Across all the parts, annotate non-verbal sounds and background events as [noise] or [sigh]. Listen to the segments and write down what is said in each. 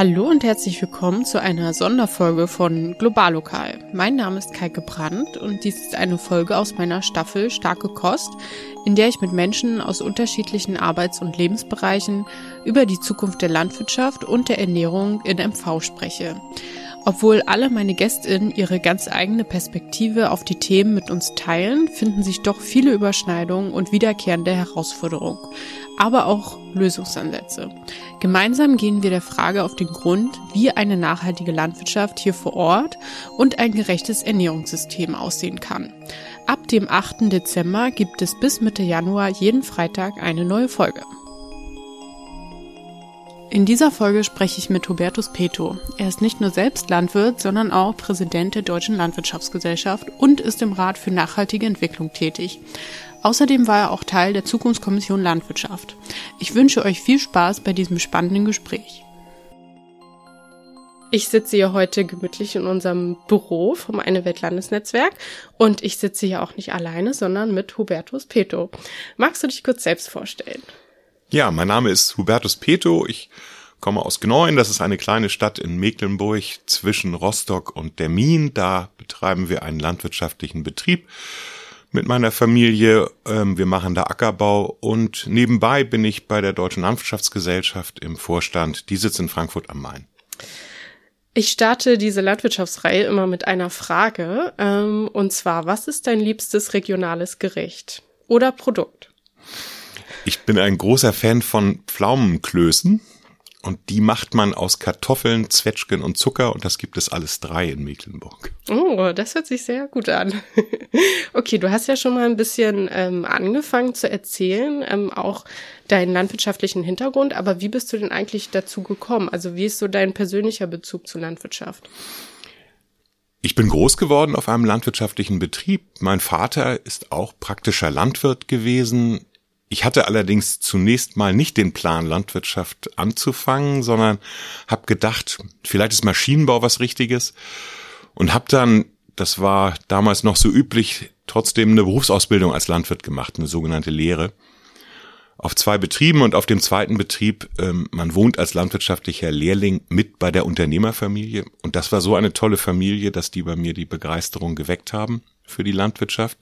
Hallo und herzlich willkommen zu einer Sonderfolge von Globallokal. Mein Name ist Kaike Brandt und dies ist eine Folge aus meiner Staffel Starke Kost, in der ich mit Menschen aus unterschiedlichen Arbeits- und Lebensbereichen über die Zukunft der Landwirtschaft und der Ernährung in MV spreche. Obwohl alle meine Gästinnen ihre ganz eigene Perspektive auf die Themen mit uns teilen, finden sich doch viele Überschneidungen und wiederkehrende Herausforderungen, aber auch Lösungsansätze. Gemeinsam gehen wir der Frage auf den Grund, wie eine nachhaltige Landwirtschaft hier vor Ort und ein gerechtes Ernährungssystem aussehen kann. Ab dem 8. Dezember gibt es bis Mitte Januar jeden Freitag eine neue Folge. In dieser Folge spreche ich mit Hubertus Peto. Er ist nicht nur selbst Landwirt, sondern auch Präsident der Deutschen Landwirtschaftsgesellschaft und ist im Rat für nachhaltige Entwicklung tätig. Außerdem war er auch Teil der Zukunftskommission Landwirtschaft. Ich wünsche euch viel Spaß bei diesem spannenden Gespräch. Ich sitze hier heute gemütlich in unserem Büro vom Eine Welt Landesnetzwerk und ich sitze hier auch nicht alleine, sondern mit Hubertus Peto. Magst du dich kurz selbst vorstellen? Ja, mein Name ist Hubertus Peto. Ich komme aus Gneuen. Das ist eine kleine Stadt in Mecklenburg zwischen Rostock und der Mien. Da betreiben wir einen landwirtschaftlichen Betrieb mit meiner Familie. Ähm, wir machen da Ackerbau und nebenbei bin ich bei der Deutschen Landwirtschaftsgesellschaft im Vorstand. Die sitzt in Frankfurt am Main. Ich starte diese Landwirtschaftsreihe immer mit einer Frage, ähm, und zwar, was ist dein liebstes regionales Gericht oder Produkt? Ich bin ein großer Fan von Pflaumenklößen. Und die macht man aus Kartoffeln, Zwetschgen und Zucker und das gibt es alles drei in Mecklenburg. Oh, das hört sich sehr gut an. [laughs] okay, du hast ja schon mal ein bisschen ähm, angefangen zu erzählen, ähm, auch deinen landwirtschaftlichen Hintergrund, aber wie bist du denn eigentlich dazu gekommen? Also wie ist so dein persönlicher Bezug zur Landwirtschaft? Ich bin groß geworden auf einem landwirtschaftlichen Betrieb. Mein Vater ist auch praktischer Landwirt gewesen. Ich hatte allerdings zunächst mal nicht den Plan, Landwirtschaft anzufangen, sondern habe gedacht, vielleicht ist Maschinenbau was Richtiges und habe dann, das war damals noch so üblich, trotzdem eine Berufsausbildung als Landwirt gemacht, eine sogenannte Lehre. Auf zwei Betrieben und auf dem zweiten Betrieb, ähm, man wohnt als landwirtschaftlicher Lehrling mit bei der Unternehmerfamilie und das war so eine tolle Familie, dass die bei mir die Begeisterung geweckt haben für die Landwirtschaft.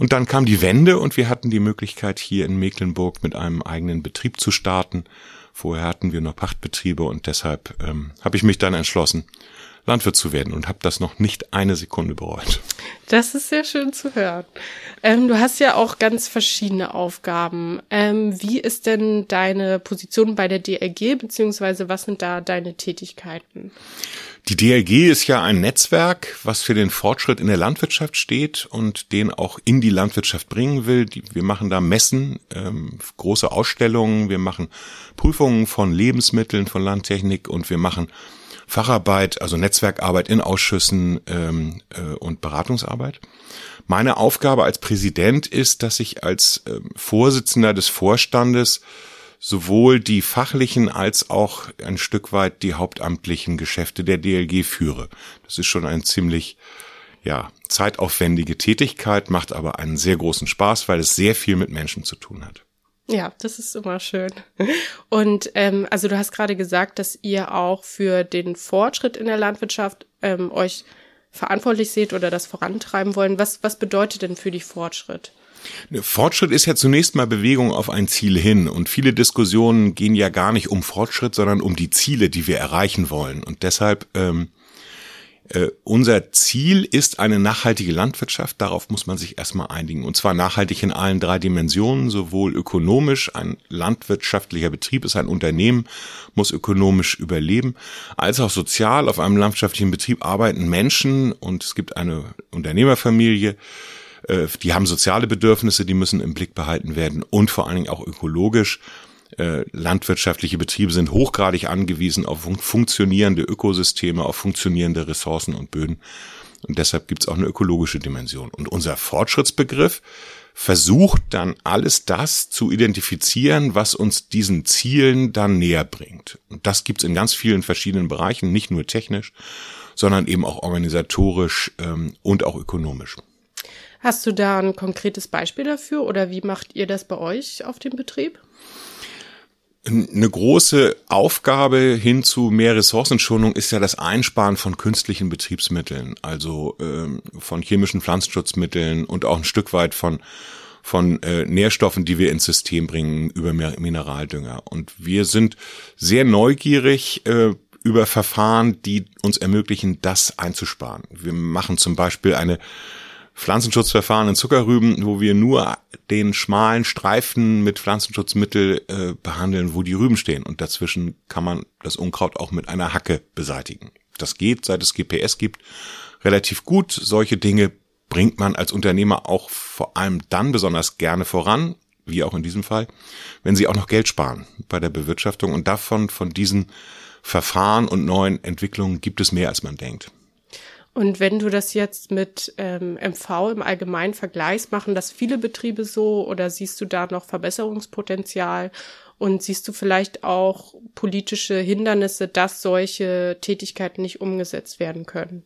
Und dann kam die Wende und wir hatten die Möglichkeit, hier in Mecklenburg mit einem eigenen Betrieb zu starten. Vorher hatten wir nur Pachtbetriebe und deshalb ähm, habe ich mich dann entschlossen, Landwirt zu werden und habe das noch nicht eine Sekunde bereut. Das ist sehr schön zu hören. Ähm, du hast ja auch ganz verschiedene Aufgaben. Ähm, wie ist denn deine Position bei der DLG, beziehungsweise was sind da deine Tätigkeiten? Die DLG ist ja ein Netzwerk, was für den Fortschritt in der Landwirtschaft steht und den auch in die Landwirtschaft bringen will. Wir machen da Messen, ähm, große Ausstellungen, wir machen Prüfungen von Lebensmitteln, von Landtechnik und wir machen Facharbeit, also Netzwerkarbeit in Ausschüssen ähm, äh, und Beratungsarbeit. Meine Aufgabe als Präsident ist, dass ich als äh, Vorsitzender des Vorstandes sowohl die fachlichen als auch ein Stück weit die hauptamtlichen Geschäfte der DLG führe. Das ist schon ein ziemlich ja, zeitaufwendige Tätigkeit, macht aber einen sehr großen Spaß, weil es sehr viel mit Menschen zu tun hat. Ja, das ist immer schön. Und ähm, also du hast gerade gesagt, dass ihr auch für den Fortschritt in der Landwirtschaft ähm, euch verantwortlich seht oder das vorantreiben wollen. Was, was bedeutet denn für dich Fortschritt? Fortschritt ist ja zunächst mal Bewegung auf ein Ziel hin und viele Diskussionen gehen ja gar nicht um Fortschritt, sondern um die Ziele, die wir erreichen wollen. Und deshalb ähm, äh, unser Ziel ist eine nachhaltige Landwirtschaft. Darauf muss man sich erstmal einigen. Und zwar nachhaltig in allen drei Dimensionen, sowohl ökonomisch, ein landwirtschaftlicher Betrieb ist ein Unternehmen, muss ökonomisch überleben, als auch sozial. Auf einem landwirtschaftlichen Betrieb arbeiten Menschen und es gibt eine Unternehmerfamilie äh, die haben soziale Bedürfnisse, die müssen im Blick behalten werden und vor allen Dingen auch ökologisch. Äh, landwirtschaftliche Betriebe sind hochgradig angewiesen auf funktionierende Ökosysteme, auf funktionierende Ressourcen und Böden. Und deshalb gibt es auch eine ökologische Dimension. Und unser Fortschrittsbegriff versucht dann alles das zu identifizieren, was uns diesen Zielen dann näher bringt. Und das gibt es in ganz vielen verschiedenen Bereichen, nicht nur technisch, sondern eben auch organisatorisch ähm, und auch ökonomisch. Hast du da ein konkretes Beispiel dafür oder wie macht ihr das bei euch auf dem Betrieb? Eine große Aufgabe hin zu mehr Ressourcenschonung ist ja das Einsparen von künstlichen Betriebsmitteln, also ähm, von chemischen Pflanzenschutzmitteln und auch ein Stück weit von von äh, Nährstoffen, die wir ins System bringen über Mineraldünger. Und wir sind sehr neugierig äh, über Verfahren, die uns ermöglichen, das einzusparen. Wir machen zum Beispiel eine Pflanzenschutzverfahren in Zuckerrüben, wo wir nur den schmalen Streifen mit Pflanzenschutzmittel äh, behandeln, wo die Rüben stehen. Und dazwischen kann man das Unkraut auch mit einer Hacke beseitigen. Das geht, seit es GPS gibt, relativ gut. Solche Dinge bringt man als Unternehmer auch vor allem dann besonders gerne voran, wie auch in diesem Fall, wenn sie auch noch Geld sparen bei der Bewirtschaftung. Und davon, von diesen Verfahren und neuen Entwicklungen gibt es mehr, als man denkt. Und wenn du das jetzt mit ähm, MV im Allgemeinen vergleichst, machen das viele Betriebe so oder siehst du da noch Verbesserungspotenzial? Und siehst du vielleicht auch politische Hindernisse, dass solche Tätigkeiten nicht umgesetzt werden können?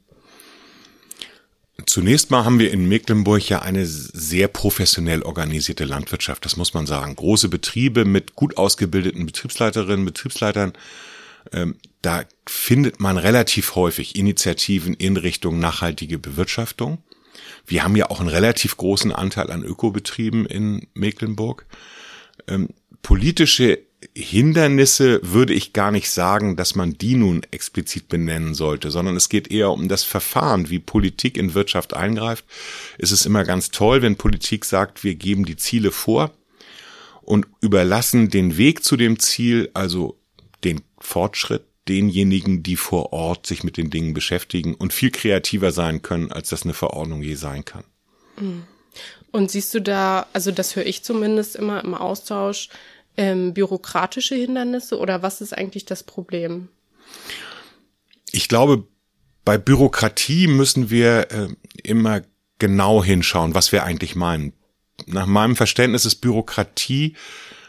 Zunächst mal haben wir in Mecklenburg ja eine sehr professionell organisierte Landwirtschaft, das muss man sagen. Große Betriebe mit gut ausgebildeten Betriebsleiterinnen, Betriebsleitern, da findet man relativ häufig Initiativen in Richtung nachhaltige Bewirtschaftung. Wir haben ja auch einen relativ großen Anteil an Ökobetrieben in Mecklenburg. Ähm, politische Hindernisse würde ich gar nicht sagen, dass man die nun explizit benennen sollte, sondern es geht eher um das Verfahren, wie Politik in Wirtschaft eingreift. Es ist immer ganz toll, wenn Politik sagt, wir geben die Ziele vor und überlassen den Weg zu dem Ziel, also den Fortschritt denjenigen, die vor Ort sich mit den Dingen beschäftigen und viel kreativer sein können, als das eine Verordnung je sein kann. Mhm. Und siehst du da, also das höre ich zumindest immer im Austausch, ähm, bürokratische Hindernisse oder was ist eigentlich das Problem? Ich glaube, bei Bürokratie müssen wir äh, immer genau hinschauen, was wir eigentlich meinen. Nach meinem Verständnis ist Bürokratie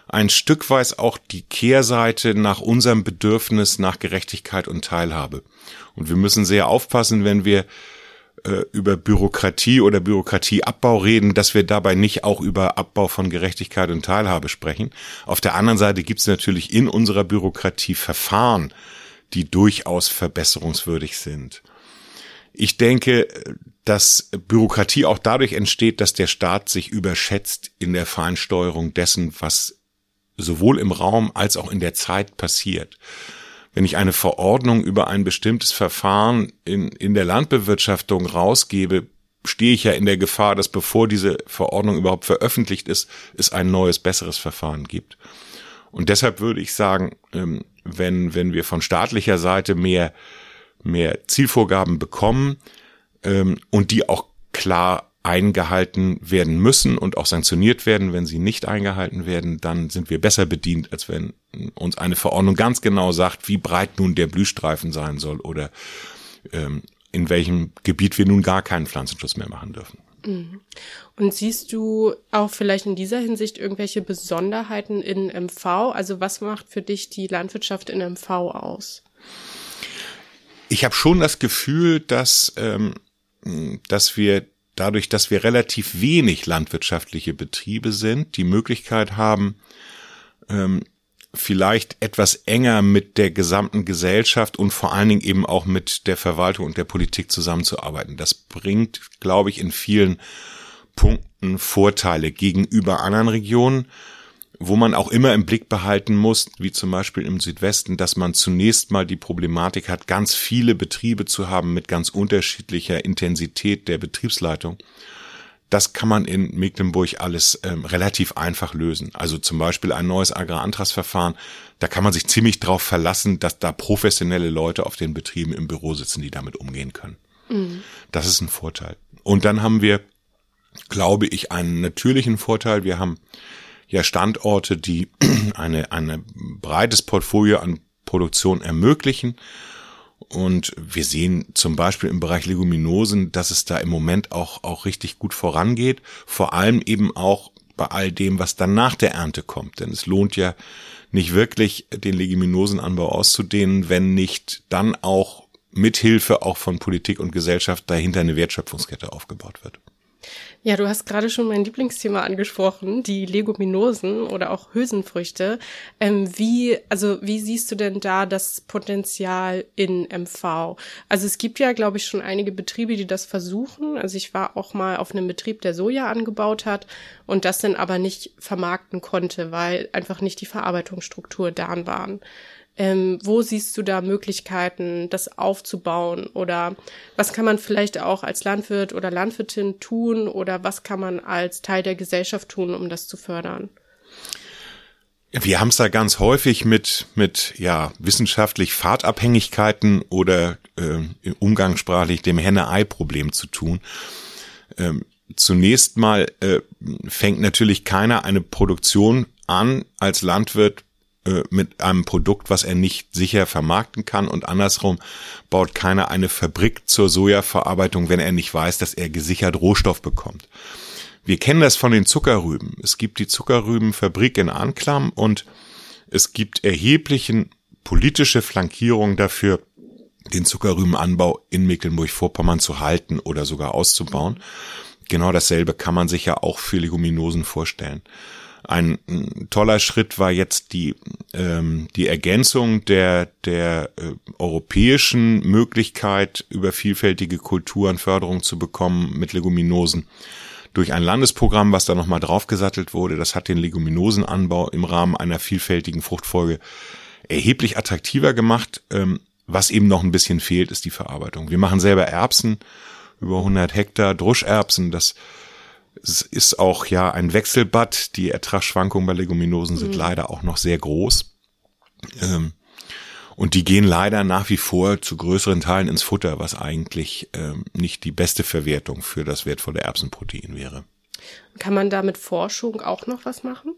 ein Stück weit auch die Kehrseite nach unserem Bedürfnis nach Gerechtigkeit und Teilhabe. Und wir müssen sehr aufpassen, wenn wir äh, über Bürokratie oder Bürokratieabbau reden, dass wir dabei nicht auch über Abbau von Gerechtigkeit und Teilhabe sprechen. Auf der anderen Seite gibt es natürlich in unserer Bürokratie Verfahren, die durchaus verbesserungswürdig sind. Ich denke, dass Bürokratie auch dadurch entsteht, dass der Staat sich überschätzt in der Feinsteuerung dessen, was sowohl im Raum als auch in der Zeit passiert. Wenn ich eine Verordnung über ein bestimmtes Verfahren in, in der Landbewirtschaftung rausgebe, stehe ich ja in der Gefahr, dass bevor diese Verordnung überhaupt veröffentlicht ist, es ein neues, besseres Verfahren gibt. Und deshalb würde ich sagen, ähm, wenn, wenn wir von staatlicher Seite mehr, mehr Zielvorgaben bekommen ähm, und die auch klar eingehalten werden müssen und auch sanktioniert werden, wenn sie nicht eingehalten werden, dann sind wir besser bedient, als wenn uns eine Verordnung ganz genau sagt, wie breit nun der Blühstreifen sein soll oder ähm, in welchem Gebiet wir nun gar keinen Pflanzenschutz mehr machen dürfen. Mhm. Und siehst du auch vielleicht in dieser Hinsicht irgendwelche Besonderheiten in MV? Also was macht für dich die Landwirtschaft in MV aus? Ich habe schon das Gefühl, dass, ähm, dass wir dadurch, dass wir relativ wenig landwirtschaftliche Betriebe sind, die Möglichkeit haben, ähm, vielleicht etwas enger mit der gesamten Gesellschaft und vor allen Dingen eben auch mit der Verwaltung und der Politik zusammenzuarbeiten. Das bringt, glaube ich, in vielen Punkten Vorteile gegenüber anderen Regionen wo man auch immer im Blick behalten muss, wie zum Beispiel im Südwesten, dass man zunächst mal die Problematik hat, ganz viele Betriebe zu haben mit ganz unterschiedlicher Intensität der Betriebsleitung. Das kann man in Mecklenburg alles ähm, relativ einfach lösen. Also zum Beispiel ein neues Agrarantragsverfahren, da kann man sich ziemlich drauf verlassen, dass da professionelle Leute auf den Betrieben im Büro sitzen, die damit umgehen können. Mhm. Das ist ein Vorteil. Und dann haben wir, glaube ich, einen natürlichen Vorteil. Wir haben ja Standorte, die [clears throat] eine, eine breites Portfolio an Produktion ermöglichen. Und wir sehen zum Beispiel im Bereich Leguminosen, dass es da im Moment auch, auch richtig gut vorangeht. Vor allem eben auch bei all dem, was dann nach der Ernte kommt. Denn es lohnt ja nicht wirklich, den Leguminosenanbau auszudehnen, wenn nicht dann auch mithilfe auch von Politik und Gesellschaft dahinter eine Wertschöpfungskette aufgebaut wird. Ja, du hast gerade schon mein Lieblingsthema angesprochen, die Leguminosen oder auch Hülsenfrüchte. Ähm, wie, also wie siehst du denn da das Potenzial in MV? Also es gibt ja, glaube ich, schon einige Betriebe, die das versuchen. Also ich war auch mal auf einem Betrieb, der Soja angebaut hat und das dann aber nicht vermarkten konnte, weil einfach nicht die Verarbeitungsstruktur da waren. Ähm, wo siehst du da Möglichkeiten, das aufzubauen? Oder was kann man vielleicht auch als Landwirt oder Landwirtin tun? Oder was kann man als Teil der Gesellschaft tun, um das zu fördern? Wir haben es da ganz häufig mit, mit ja, wissenschaftlich Fahrtabhängigkeiten oder äh, umgangssprachlich dem Henne-Ei-Problem zu tun. Ähm, zunächst mal äh, fängt natürlich keiner eine Produktion an als Landwirt äh, mit einem Produkt, was er nicht sicher vermarkten kann und andersrum baut keiner eine Fabrik zur Sojaverarbeitung, wenn er nicht weiß, dass er gesichert Rohstoff bekommt. Wir kennen das von den Zuckerrüben. Es gibt die Zuckerrübenfabrik in Anklam und es gibt erheblichen politische Flankierung dafür, den Zuckerrübenanbau in Mecklenburg-Vorpommern zu halten oder sogar auszubauen. Genau dasselbe kann man sich ja auch für Leguminosen vorstellen. Ein, toller Schritt war jetzt die, ähm, die Ergänzung der, der äh, europäischen Möglichkeit, über vielfältige Kulturen Förderung zu bekommen mit Leguminosen durch ein Landesprogramm, was da nochmal draufgesattelt wurde. Das hat den Leguminosenanbau im Rahmen einer vielfältigen Fruchtfolge erheblich attraktiver gemacht. Ähm, was eben noch ein bisschen fehlt, ist die Verarbeitung. Wir machen selber Erbsen, über 100 Hektar Druscherbsen. Das es ist auch ja ein Wechselbad. Die Ertragsschwankungen bei Leguminosen sind mhm. leider auch noch sehr groß. Ähm, und die gehen leider nach wie vor zu größeren Teilen ins Futter, was eigentlich ähm, nicht die beste Verwertung für das wertvolle Erbsenprotein wäre. Kann man da mit Forschung auch noch was machen?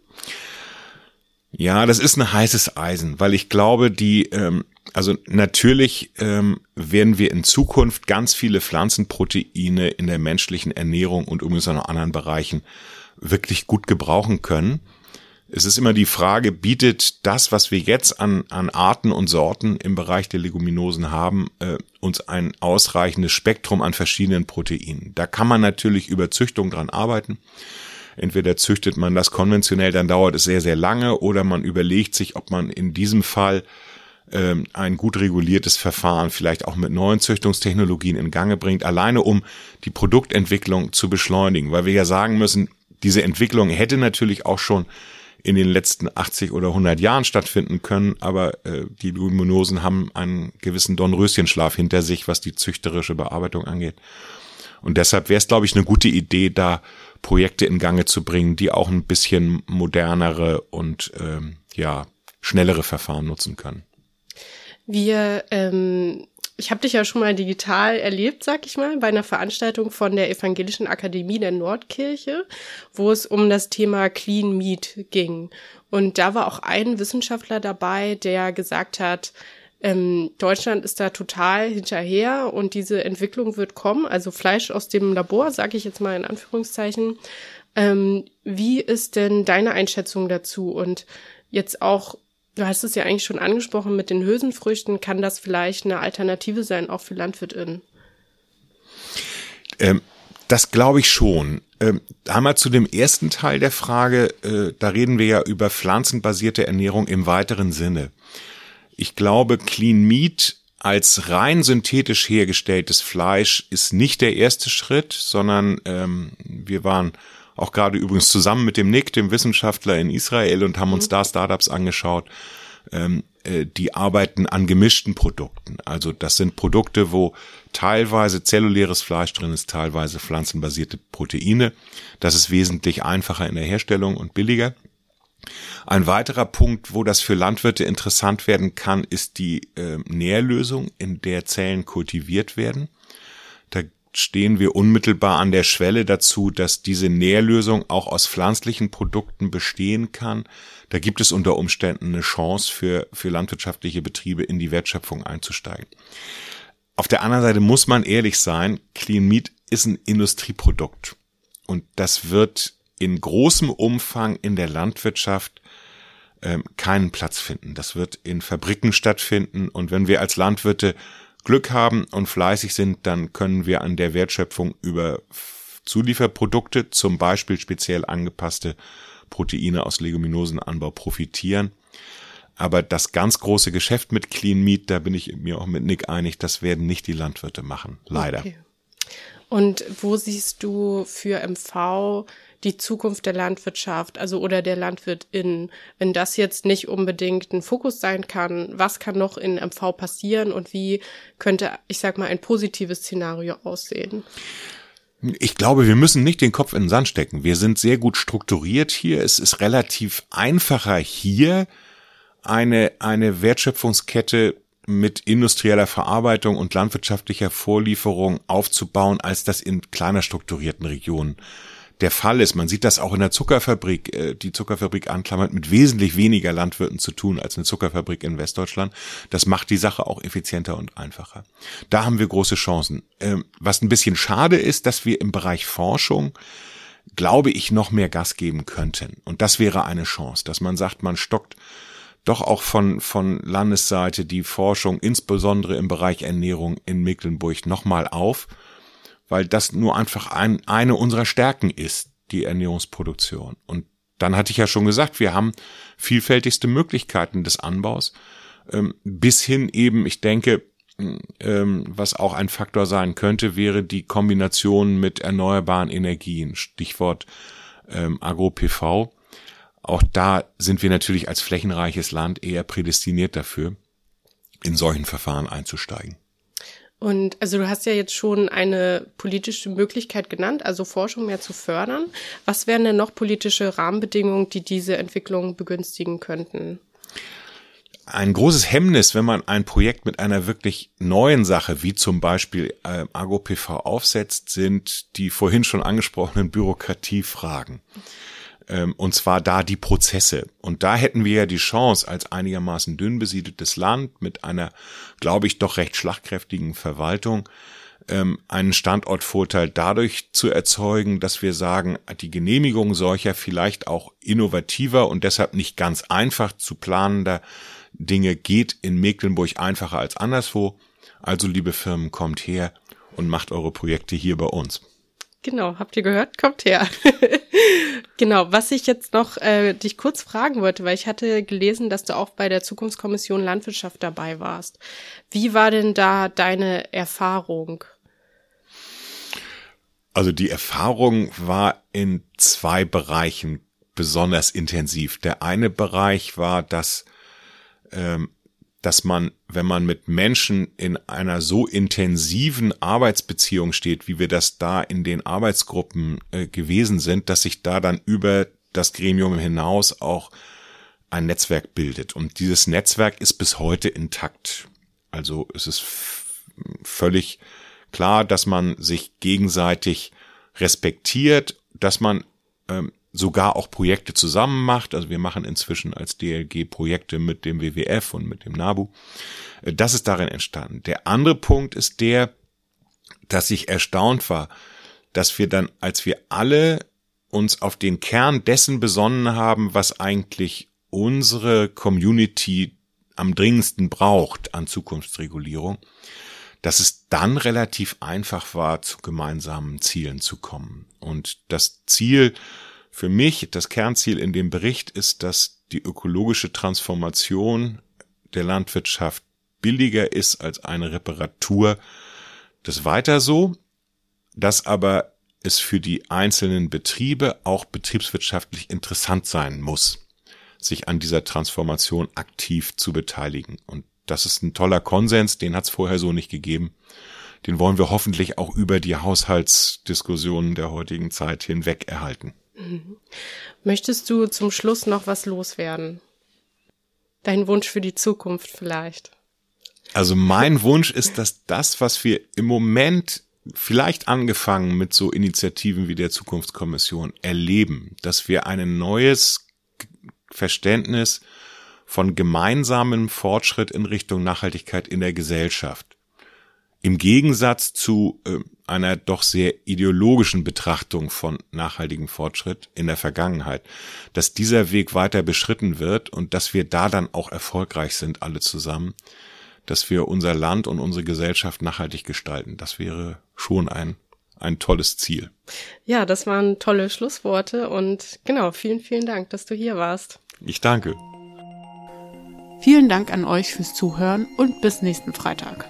Ja, das ist ein heißes Eisen, weil ich glaube, die ähm, also natürlich ähm, werden wir in Zukunft ganz viele Pflanzenproteine in der menschlichen Ernährung und übrigens auch in anderen Bereichen wirklich gut gebrauchen können. Es ist immer die Frage, bietet das, was wir jetzt an, an Arten und Sorten im Bereich der Leguminosen haben, äh, uns ein ausreichendes Spektrum an verschiedenen Proteinen. Da kann man natürlich über Züchtung dran arbeiten. Entweder züchtet man das konventionell, dann dauert es sehr, sehr lange, oder man überlegt sich, ob man in diesem Fall ähm, ein gut reguliertes Verfahren vielleicht auch mit neuen Züchtungstechnologien in Gange bringt, alleine um die Produktentwicklung zu beschleunigen, weil wir ja sagen müssen, diese Entwicklung hätte natürlich auch schon in den letzten 80 oder 100 Jahren stattfinden können, aber äh, die Luminosen haben einen gewissen Dornröschenschlaf hinter sich, was die züchterische Bearbeitung angeht. Und deshalb wäre es, glaube ich, eine gute Idee, da Projekte in Gange zu bringen, die auch ein bisschen modernere und ähm, ja schnellere Verfahren nutzen können. Wir, ähm, ich habe dich ja schon mal digital erlebt, sag ich mal, bei einer Veranstaltung von der Evangelischen Akademie der Nordkirche, wo es um das Thema Clean Meat ging. Und da war auch ein Wissenschaftler dabei, der gesagt hat, ähm, Deutschland ist da total hinterher und diese Entwicklung wird kommen. Also Fleisch aus dem Labor, sage ich jetzt mal in Anführungszeichen. Ähm, wie ist denn deine Einschätzung dazu? Und jetzt auch Du hast es ja eigentlich schon angesprochen mit den Hülsenfrüchten. Kann das vielleicht eine Alternative sein, auch für LandwirtInnen? Ähm, das glaube ich schon. Ähm, einmal zu dem ersten Teil der Frage, äh, da reden wir ja über pflanzenbasierte Ernährung im weiteren Sinne. Ich glaube, Clean Meat als rein synthetisch hergestelltes Fleisch ist nicht der erste Schritt, sondern ähm, wir waren auch gerade übrigens zusammen mit dem Nick, dem Wissenschaftler in Israel und haben uns mhm. da Startups angeschaut. Ähm, äh, die arbeiten an gemischten Produkten. Also das sind Produkte, wo teilweise zelluläres Fleisch drin ist, teilweise pflanzenbasierte Proteine. Das ist wesentlich einfacher in der Herstellung und billiger. Ein weiterer Punkt, wo das für Landwirte interessant werden kann, ist die äh, Nährlösung, in der Zellen kultiviert werden. Da stehen wir unmittelbar an der Schwelle dazu, dass diese Nährlösung auch aus pflanzlichen Produkten bestehen kann. Da gibt es unter Umständen eine Chance für, für landwirtschaftliche Betriebe in die Wertschöpfung einzusteigen. Auf der anderen Seite muss man ehrlich sein, Clean Meat ist ein Industrieprodukt. Und das wird in großem Umfang in der Landwirtschaft ähm, keinen Platz finden. Das wird in Fabriken stattfinden. Und wenn wir als Landwirte Glück haben und fleißig sind, dann können wir an der Wertschöpfung über Zulieferprodukte, zum Beispiel speziell angepasste Proteine aus Leguminosenanbau profitieren. Aber das ganz große Geschäft mit Clean Meat, da bin ich mir auch mit Nick einig, das werden nicht die Landwirte machen. Leider. Okay. Und wo siehst du für MV die Zukunft der Landwirtschaft, also oder der Landwirtin, wenn das jetzt nicht unbedingt ein Fokus sein kann, was kann noch in MV passieren und wie könnte, ich sag mal, ein positives Szenario aussehen? Ich glaube, wir müssen nicht den Kopf in den Sand stecken. Wir sind sehr gut strukturiert hier. Es ist relativ einfacher hier eine, eine Wertschöpfungskette mit industrieller Verarbeitung und landwirtschaftlicher Vorlieferung aufzubauen, als das in kleiner strukturierten Regionen der Fall ist. Man sieht das auch in der Zuckerfabrik. Äh, die Zuckerfabrik anklammert mit wesentlich weniger Landwirten zu tun als eine Zuckerfabrik in Westdeutschland. Das macht die Sache auch effizienter und einfacher. Da haben wir große Chancen. Ähm, was ein bisschen schade ist, dass wir im Bereich Forschung glaube ich, noch mehr Gas geben könnten. Und das wäre eine Chance, dass man sagt, man stockt doch auch von, von Landesseite die Forschung, insbesondere im Bereich Ernährung in Mecklenburg, nochmal auf, weil das nur einfach ein, eine unserer Stärken ist, die Ernährungsproduktion. Und dann hatte ich ja schon gesagt, wir haben vielfältigste Möglichkeiten des Anbaus, ähm, bis hin eben, ich denke, ähm, was auch ein Faktor sein könnte, wäre die Kombination mit erneuerbaren Energien, Stichwort ähm, Agro-PV auch da sind wir natürlich als flächenreiches Land eher prädestiniert dafür, in solchen Verfahren einzusteigen. Und also du hast ja jetzt schon eine politische Möglichkeit genannt, also Forschung mehr zu fördern. Was wären denn noch politische Rahmenbedingungen, die diese Entwicklung begünstigen könnten? Ein großes Hemmnis, wenn man ein Projekt mit einer wirklich neuen Sache, wie zum Beispiel äh, AgroPV aufsetzt, sind die vorhin schon angesprochenen Bürokratiefragen ähm, und zwar da die Prozesse. Und da hätten wir ja die Chance, als einigermaßen dünn besiedeltes Land mit einer, glaube ich, doch recht schlagkräftigen Verwaltung, ähm, einen Standortvorteil dadurch zu erzeugen, dass wir sagen, die Genehmigung solcher vielleicht auch innovativer und deshalb nicht ganz einfach zu planender Dinge geht in Mecklenburg einfacher als anderswo. Also liebe Firmen, kommt her und macht eure Projekte hier bei uns. Genau, habt ihr gehört? Kommt her. [laughs] genau, was ich jetzt noch äh, dich kurz fragen wollte, weil ich hatte gelesen, dass du auch bei der Zukunftskommission Landwirtschaft dabei warst. Wie war denn da deine Erfahrung? Also die Erfahrung war in zwei Bereichen besonders intensiv. Der eine Bereich war, dass ähm, dass man, wenn man mit Menschen in einer so intensiven Arbeitsbeziehung steht, wie wir das da in den Arbeitsgruppen äh, gewesen sind, dass sich da dann über das Gremium hinaus auch ein Netzwerk bildet. Und dieses Netzwerk ist bis heute intakt. Also es ist völlig klar, dass man sich gegenseitig respektiert, dass man ähm, sogar auch Projekte zusammen macht. Also wir machen inzwischen als DLG Projekte mit dem WWF und mit dem NABU. Äh, das ist darin entstanden. Der andere Punkt ist der, dass ich erstaunt war, dass wir dann, als wir alle uns auf den Kern dessen besonnen haben, was eigentlich unsere Community am dringendsten braucht an Zukunftsregulierung, dass es dann relativ einfach war, zu gemeinsamen Zielen zu kommen. Und das Ziel, für mich das Kernziel in dem Bericht ist, dass die ökologische Transformation der Landwirtschaft billiger ist als eine Reparatur. Das weiter so, dass aber es für die einzelnen Betriebe auch betriebswirtschaftlich interessant sein muss, sich an dieser Transformation aktiv zu beteiligen. Und das ist ein toller Konsens, den hat es vorher so nicht gegeben. Den wollen wir hoffentlich auch über die Haushaltsdiskussionen der heutigen Zeit hinweg erhalten. Mhm. Möchtest du zum Schluss noch was loswerden? Dein Wunsch für die Zukunft vielleicht? Also mein Wunsch ist, dass das, was wir im Moment vielleicht angefangen mit so Initiativen wie der Zukunftskommission erleben, dass wir ein neues Verständnis von gemeinsamem Fortschritt in Richtung Nachhaltigkeit in der Gesellschaft im Gegensatz zu äh, einer doch sehr ideologischen Betrachtung von nachhaltigem Fortschritt in der Vergangenheit, dass dieser Weg weiter beschritten wird und dass wir da dann auch erfolgreich sind, alle zusammen, dass wir unser Land und unsere Gesellschaft nachhaltig gestalten. Das wäre schon ein, ein tolles Ziel. Ja, das waren tolle Schlussworte und genau, vielen, vielen Dank, dass du hier warst. Ich danke. Vielen Dank an euch fürs Zuhören und bis nächsten Freitag.